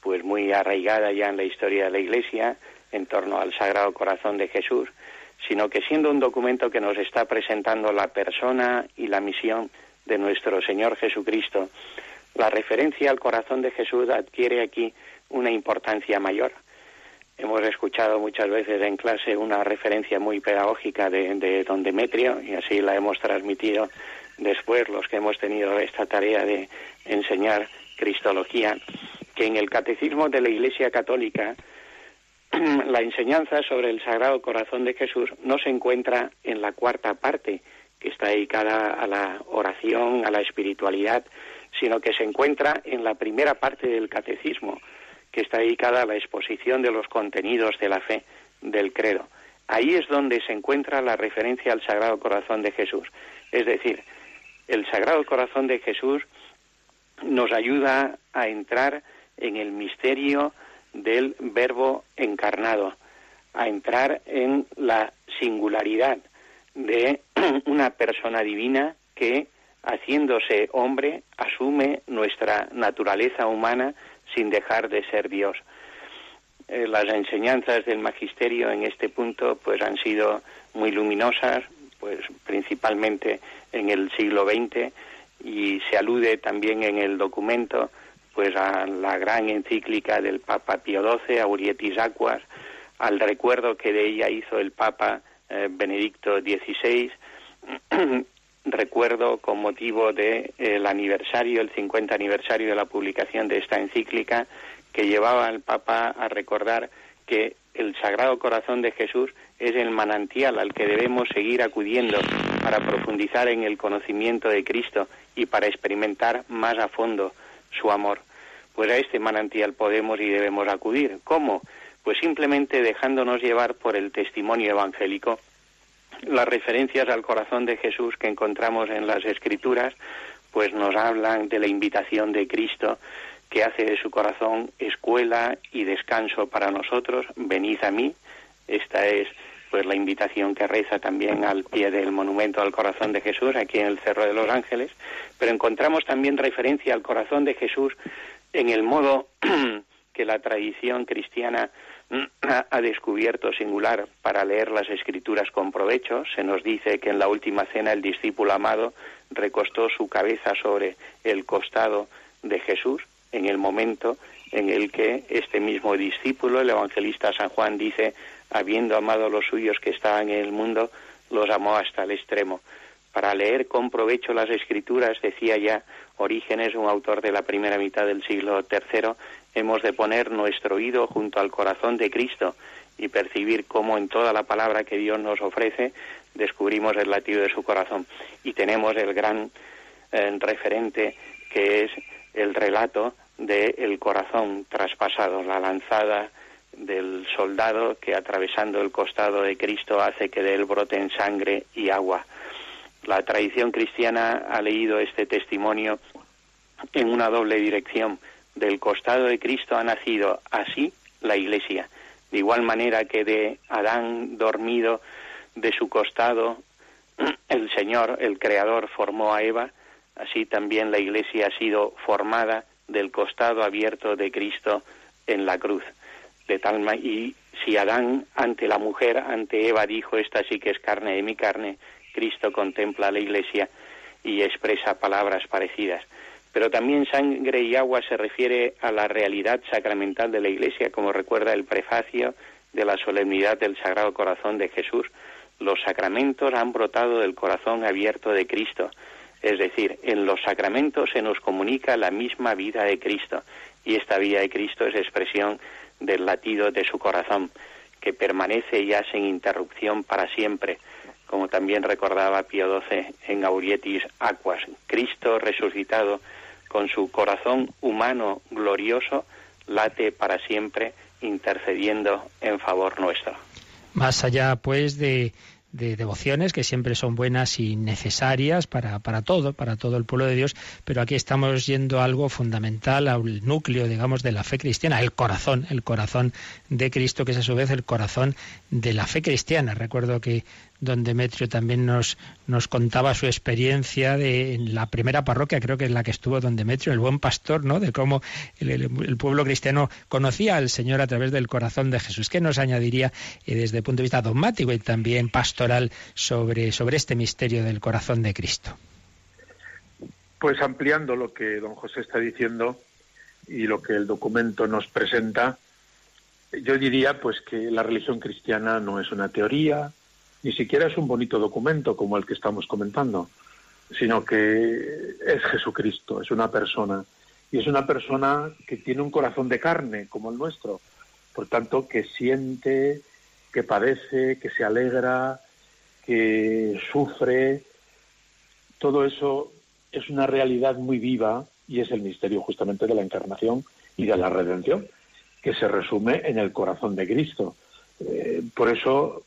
pues muy arraigada ya en la historia de la Iglesia en torno al Sagrado Corazón de Jesús, sino que siendo un documento que nos está presentando la persona y la misión de nuestro Señor Jesucristo, la referencia al corazón de Jesús adquiere aquí una importancia mayor Hemos escuchado muchas veces en clase una referencia muy pedagógica de, don Demetrio y así la hemos transmitido después los que hemos tenido esta tarea de enseñar Cristología, que en el Catecismo de la Iglesia Católica [CLEARS THROAT] la enseñanza sobre el Sagrado Corazón de Jesús no se encuentra en la cuarta parte, que está dedicada a la oración, a la espiritualidad, sino que se encuentra en la primera parte del Catecismo, que está dedicada a la exposición de los contenidos de la fe del credo. Ahí es donde se encuentra la referencia al Sagrado Corazón de Jesús. Es decir, el Sagrado Corazón de Jesús nos ayuda a entrar en el misterio del Verbo encarnado, a entrar en la singularidad de [CLEARS THROAT] una persona divina que, haciéndose hombre, asume nuestra naturaleza humana sin dejar de ser Dios. Eh, las enseñanzas del magisterio en este punto pues han sido muy luminosas, pues principalmente en el siglo XX y se alude también en el documento pues a la gran encíclica del Papa Pío XII, Aurietis Aquas, al recuerdo que de ella hizo el Papa eh, Benedicto XVI, [CLEARS THROAT] recuerdo con motivo del el aniversario, el 50 aniversario de la publicación de esta encíclica, que llevaba al Papa a recordar que el Sagrado Corazón de Jesús es el manantial al que debemos seguir acudiendo para profundizar en el conocimiento de Cristo y para experimentar más a fondo su amor. Pues a este manantial podemos y debemos acudir. ¿Cómo? Pues simplemente dejándonos llevar por el testimonio evangélico las referencias al corazón de Jesús que encontramos en las Escrituras, pues nos hablan de la invitación de Cristo que hace de su corazón escuela y descanso para nosotros. Venid a mí. Esta es pues la invitación que reza también al pie del monumento al corazón de Jesús aquí en el Cerro de los Ángeles, pero encontramos también referencia al corazón de Jesús en el modo [CLEARS THROAT] que la tradición cristiana [CLEARS THROAT] ha descubierto singular para leer las escrituras con provecho. Se nos dice que en la última cena el discípulo amado recostó su cabeza sobre el costado de Jesús en el momento en el que este mismo discípulo, el evangelista San Juan, dice, habiendo amado a los suyos que estaban en el mundo, los amó hasta el extremo. Para leer con provecho las escrituras, decía ya Orígenes, un autor de la primera mitad del siglo III, hemos de poner nuestro oído junto al corazón de Cristo y percibir cómo en toda la palabra que Dios nos ofrece descubrimos el latido de su corazón. Y tenemos el gran eh, referente que es el relato del corazón traspasado, la lanzada del soldado que atravesando el costado de Cristo hace que de él broten sangre y agua. La tradición cristiana ha leído este testimonio en una doble dirección. Del costado de Cristo ha nacido así la Iglesia. De igual manera que de Adán dormido de su costado [CLEARS THROAT] el Señor, el Creador, formó a Eva, así también la Iglesia ha sido formada del costado abierto de Cristo en la cruz. De tal y si Adán ante la mujer, ante Eva dijo esta sí que es carne de mi carne, Cristo contempla a la Iglesia y expresa palabras parecidas. Pero también sangre y agua se refiere a la realidad sacramental de la Iglesia, como recuerda el prefacio de la solemnidad del Sagrado Corazón de Jesús. Los sacramentos han brotado del corazón abierto de Cristo. Es decir, en los sacramentos se nos comunica la misma vida de Cristo y esta vida de Cristo es expresión del latido de su corazón, que permanece ya sin interrupción para siempre, como también recordaba Pío XII en Aurietis Aquas. Cristo resucitado con su corazón humano glorioso late para siempre intercediendo en favor nuestro. Más allá, pues, de de devociones que siempre son buenas y necesarias para, para todo, para todo el pueblo de Dios, pero aquí estamos yendo a algo fundamental, al núcleo, digamos, de la fe cristiana, el corazón, el corazón de Cristo, que es a su vez el corazón de la fe cristiana. Recuerdo que don Demetrio también nos, nos contaba su experiencia de en la primera parroquia, creo que es la que estuvo don Demetrio, el buen pastor, ¿no? De cómo el, pueblo cristiano conocía al Señor a través del corazón de Jesús. ¿Qué nos añadiría eh, desde el punto de vista dogmático y también pastoral sobre, sobre este misterio del corazón de Cristo? Pues ampliando lo que don José está diciendo y lo que el documento nos presenta, yo diría pues que la religión cristiana no es una teoría, ni siquiera es un bonito documento como el que estamos comentando, sino que es Jesucristo, es una persona. Y es una persona que tiene un corazón de carne como el nuestro. Por tanto, que siente, que padece, que se alegra, que sufre. Todo eso es una realidad muy viva y es el misterio justamente de la encarnación y de la redención, que se resume en el corazón de Cristo. Eh, por eso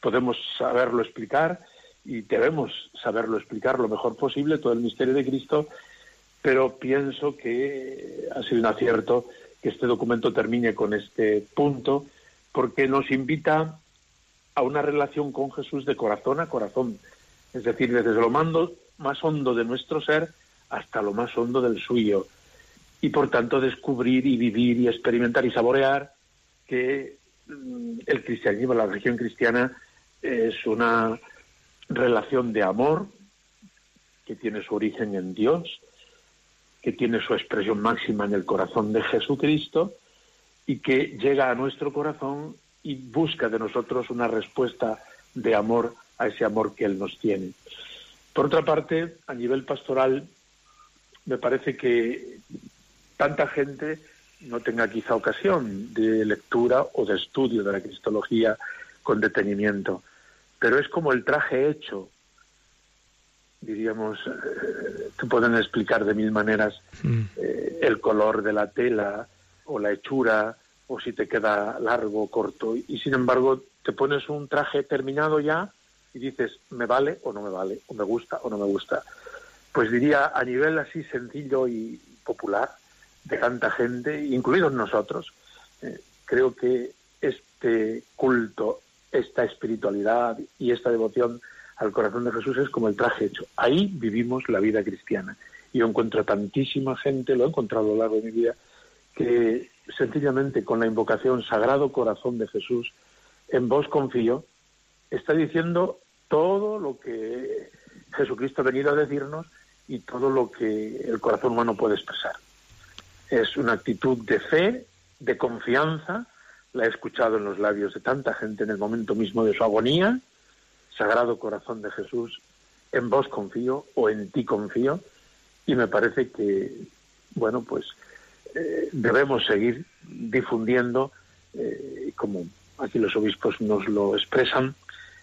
podemos saberlo explicar y debemos saberlo explicar lo mejor posible, todo el misterio de Cristo, pero pienso que ha sido un acierto que este documento termine con este punto, porque nos invita a una relación con Jesús de corazón a corazón, es decir, desde lo más hondo de nuestro ser hasta lo más hondo del suyo, y por tanto descubrir y vivir y experimentar y saborear que el cristianismo, la religión cristiana, es una relación de amor que tiene su origen en Dios, que tiene su expresión máxima en el corazón de Jesucristo y que llega a nuestro corazón y busca de nosotros una respuesta de amor a ese amor que Él nos tiene. Por otra parte, a nivel pastoral, me parece que tanta gente no tenga quizá ocasión de lectura o de estudio de la cristología con detenimiento pero es como el traje hecho. Diríamos, eh, te pueden explicar de mil maneras mm. eh, el color de la tela o la hechura o si te queda largo o corto. Y, sin embargo, te pones un traje terminado ya y dices, ¿me vale o no me vale? ¿O me gusta o no me gusta? Pues diría, a nivel así sencillo y popular de tanta gente, incluidos nosotros, eh, creo que este culto esta espiritualidad y esta devoción al corazón de Jesús es como el traje hecho. Ahí vivimos la vida cristiana. Y yo encuentro tantísima gente, lo he encontrado a lo largo de mi vida, que sencillamente con la invocación Sagrado Corazón de Jesús, en vos confío, está diciendo todo lo que Jesucristo ha venido a decirnos y todo lo que el corazón humano puede expresar. Es una actitud de fe, de confianza, la he escuchado en los labios de tanta gente en el momento mismo de su agonía. Sagrado Corazón de Jesús, en vos confío o en ti confío y me parece que, bueno, pues eh, debemos seguir difundiendo, eh, como aquí los obispos nos lo expresan,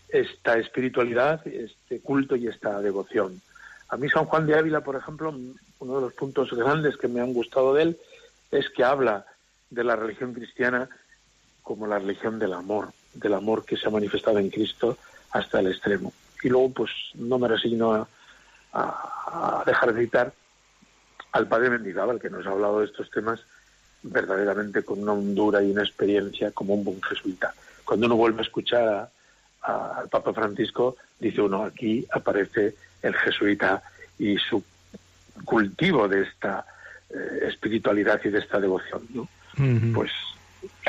esta espiritualidad, este culto y esta devoción. A mí San Juan de Ávila, por ejemplo, uno de los puntos grandes que me han gustado de él es que habla de la religión cristiana como la religión del amor, del amor que se ha manifestado en Cristo hasta el extremo. Y luego, pues no me resigno a, dejar de citar al padre Mendizábal, que nos ha hablado de estos temas verdaderamente con una hondura y una experiencia como un buen jesuita. Cuando uno vuelve a escuchar al Papa Francisco, dice uno, aquí aparece el jesuita y su cultivo de esta eh, espiritualidad y de esta devoción. ¿no? Pues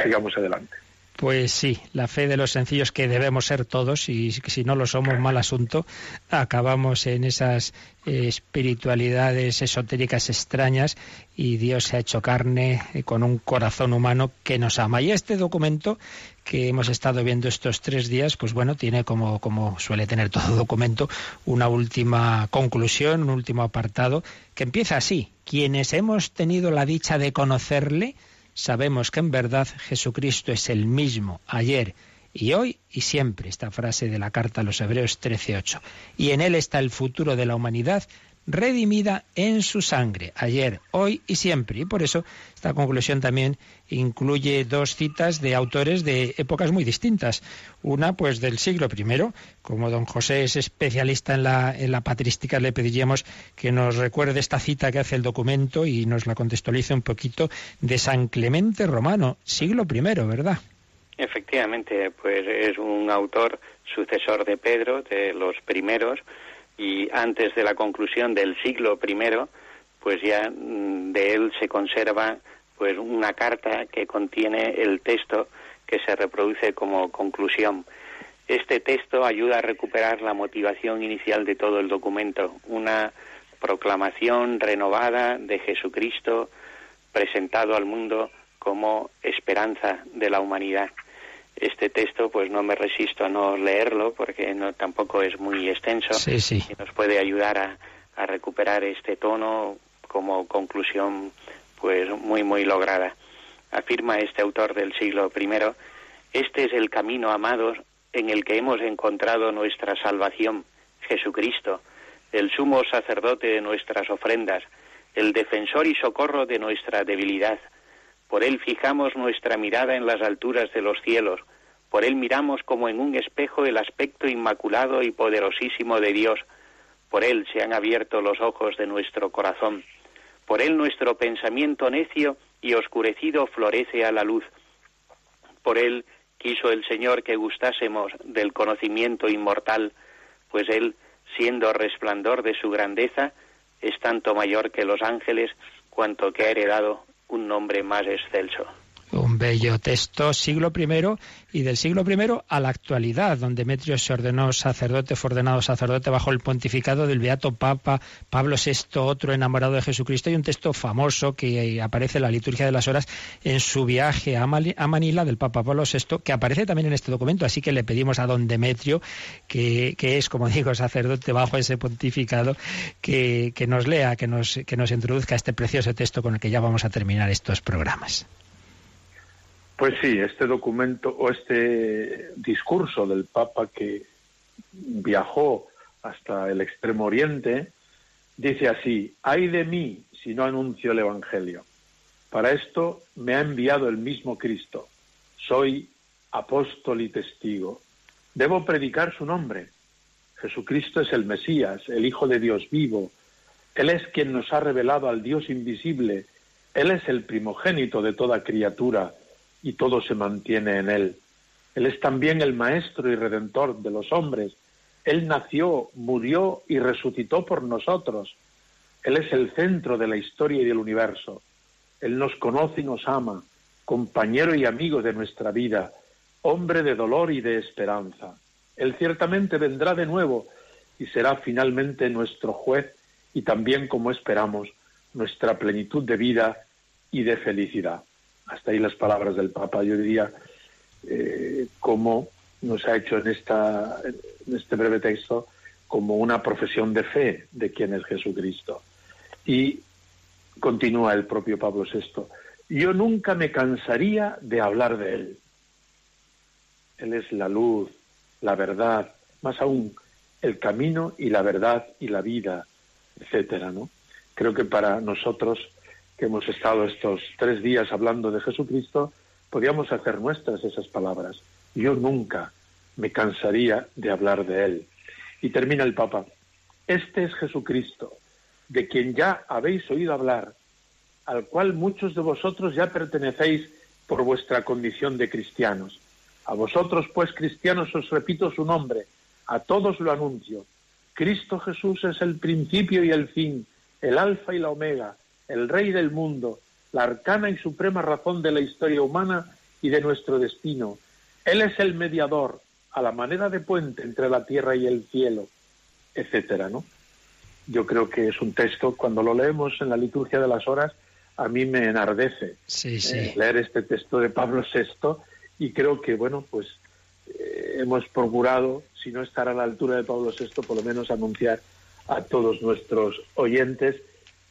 sigamos adelante. Pues sí, la fe de los sencillos que debemos ser todos y si no lo somos, mal asunto, acabamos en esas eh, espiritualidades esotéricas extrañas y Dios se ha hecho carne eh, con un corazón humano que nos ama. Y este documento que hemos estado viendo estos tres días, pues bueno, tiene como, como suele tener todo documento, una última conclusión, un último apartado, que empieza así. Quienes hemos tenido la dicha de conocerle, sabemos que en verdad Jesucristo es el mismo ayer y hoy y siempre. Esta frase de la carta a los Hebreos 13:8. Y en él está el futuro de la humanidad redimida en su sangre, ayer, hoy y siempre. Y por eso esta conclusión también incluye dos citas de autores de épocas muy distintas. Una, pues, del siglo I. Como don José es especialista en la, en la patrística, le pediríamos que nos recuerde esta cita que hace el documento y nos la contextualice un poquito de San Clemente Romano, siglo I, ¿verdad? Efectivamente, pues es un autor sucesor de Pedro, de los primeros, y antes de la conclusión del siglo I, pues ya mm, de él se conserva pues una carta que contiene el texto que se reproduce como conclusión. Este texto ayuda a recuperar la motivación inicial de todo el documento, una proclamación renovada de Jesucristo presentado al mundo como esperanza de la humanidad este texto pues no me resisto a no leerlo porque no tampoco es muy extenso. Y nos puede ayudar a, a, recuperar este tono como conclusión pues muy muy lograda. Afirma este autor del siglo I este es el camino amados en el que hemos encontrado nuestra salvación Jesucristo el sumo sacerdote de nuestras ofrendas el defensor y socorro de nuestra debilidad por Él fijamos nuestra mirada en las alturas de los cielos, por Él miramos como en un espejo el aspecto inmaculado y poderosísimo de Dios, por Él se han abierto los ojos de nuestro corazón, por Él nuestro pensamiento necio y oscurecido florece a la luz, por Él quiso el Señor que gustásemos del conocimiento inmortal, pues Él, siendo resplandor de su grandeza, es tanto mayor que los ángeles, cuanto que ha heredado un nombre más excelso. Un bello texto, siglo I y del siglo I a la actualidad, donde Demetrio se ordenó sacerdote, fue ordenado sacerdote bajo el pontificado del Beato Papa Pablo VI, otro enamorado de Jesucristo, y un texto famoso que aparece en la liturgia de las horas en su viaje a Manila del Papa Pablo VI, que aparece también en este documento, así que le pedimos a don Demetrio, que, que es, como digo, sacerdote bajo ese pontificado, que, que nos lea, que nos, que nos introduzca este precioso texto con el que ya vamos a terminar estos programas. Pues sí, este documento o este discurso del Papa que viajó hasta el Extremo Oriente dice así, ay de mí si no anuncio el Evangelio. Para esto me ha enviado el mismo Cristo. Soy apóstol y testigo. Debo predicar su nombre. Jesucristo es el Mesías, el Hijo de Dios vivo. Él es quien nos ha revelado al Dios invisible. Él es el primogénito de toda criatura y todo se mantiene en Él. Él es también el Maestro y Redentor de los hombres. Él nació, murió y resucitó por nosotros. Él es el centro de la historia y del universo. Él nos conoce y nos ama, compañero y amigo de nuestra vida, hombre de dolor y de esperanza. Él ciertamente vendrá de nuevo y será finalmente nuestro juez y también, como esperamos, nuestra plenitud de vida y de felicidad hasta ahí las palabras del Papa. Yo diría eh, cómo nos ha hecho en, esta, en este breve texto como una profesión de fe de quién es Jesucristo. Y continúa el propio Pablo VI, yo nunca me cansaría de hablar de Él. Él es la luz, la verdad, más aún el camino y la verdad y la vida, etcétera, ¿no? Creo que para nosotros que hemos estado estos tres días hablando de Jesucristo, podríamos hacer nuestras esas palabras. Yo nunca me cansaría de hablar de Él. Y termina el Papa. Este es Jesucristo, de quien ya habéis oído hablar, al cual muchos de vosotros ya pertenecéis por vuestra condición de cristianos. A vosotros, pues, cristianos, os repito su nombre, a todos lo anuncio. Cristo Jesús es el principio y el fin, el alfa y la omega, el rey del mundo, la arcana y suprema razón de la historia humana y de nuestro destino. Él es el mediador, a la manera de puente entre la tierra y el cielo, etcétera, ¿no? Yo creo que es un texto, cuando lo leemos en la liturgia de las horas, a mí me enardece eh, leer este texto de Pablo VI y creo que, bueno, pues eh, hemos procurado, si no estar a la altura de Pablo VI, por lo menos anunciar a todos nuestros oyentes,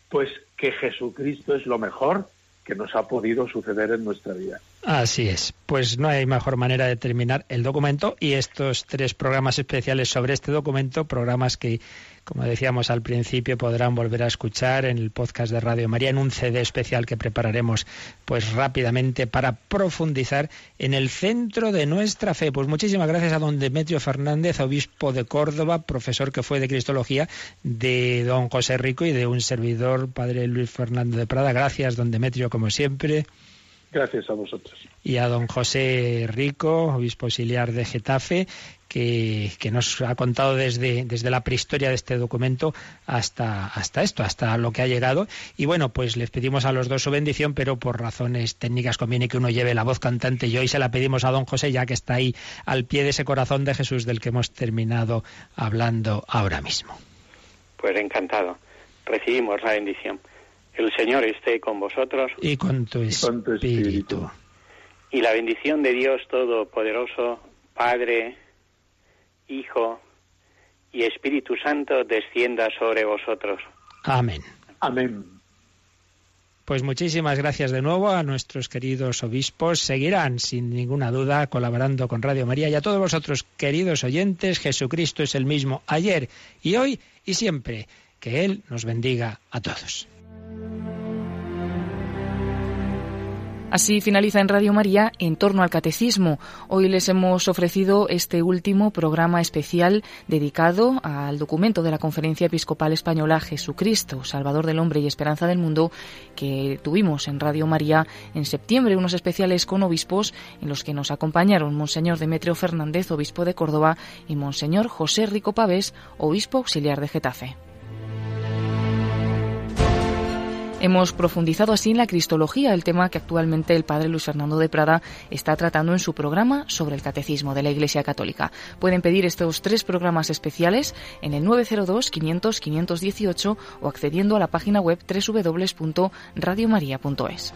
pues que Jesucristo es lo mejor que nos ha podido suceder en nuestra vida. Así es. Pues no hay mejor manera de terminar el documento y estos tres programas especiales sobre este documento, programas que como decíamos al principio, podrán volver a escuchar en el podcast de Radio María en un CD especial que prepararemos pues rápidamente para profundizar en el centro de nuestra fe. Pues muchísimas gracias a don Demetrio Fernández, obispo de Córdoba, profesor que fue de Cristología, de don José Rico y de un servidor, padre Luis Fernando de Prada. Gracias, don Demetrio, como siempre. Gracias a vosotros. Y a don José Rico, obispo auxiliar de Getafe, que, nos ha contado desde, desde la prehistoria de este documento hasta, hasta esto, hasta lo que ha llegado. Y bueno, pues les pedimos a los dos su bendición, pero por razones técnicas conviene que uno lleve la voz cantante y hoy se la pedimos a don José, ya que está ahí al pie de ese corazón de Jesús del que hemos terminado hablando ahora mismo. Pues encantado. Recibimos la bendición. El Señor esté con vosotros. Y con tu espíritu. Y la bendición de Dios Todopoderoso, Padre, Hijo y Espíritu Santo descienda sobre vosotros. Amén. Amén. Pues muchísimas gracias de nuevo a nuestros queridos obispos. Seguirán, sin ninguna duda, colaborando con Radio María y a todos vosotros, queridos oyentes. Jesucristo es el mismo ayer y hoy y siempre. Que Él nos bendiga a todos. Así finaliza en Radio María en torno al catecismo. Hoy les hemos ofrecido este último programa especial dedicado al documento de la Conferencia Episcopal Española Jesucristo, Salvador del Hombre y Esperanza del Mundo, que tuvimos en Radio María en septiembre, unos especiales con obispos en los que nos acompañaron Monseñor Demetrio Fernández, obispo de Córdoba, y Monseñor José Rico Pavés, obispo auxiliar de Getafe. Hemos profundizado así en la Cristología, el tema que actualmente el padre Luis Fernando de Prada está tratando en su programa sobre el Catecismo de la Iglesia Católica. Pueden pedir estos tres programas especiales en el 902-500-518 o accediendo a la página web www.radiomaria.es.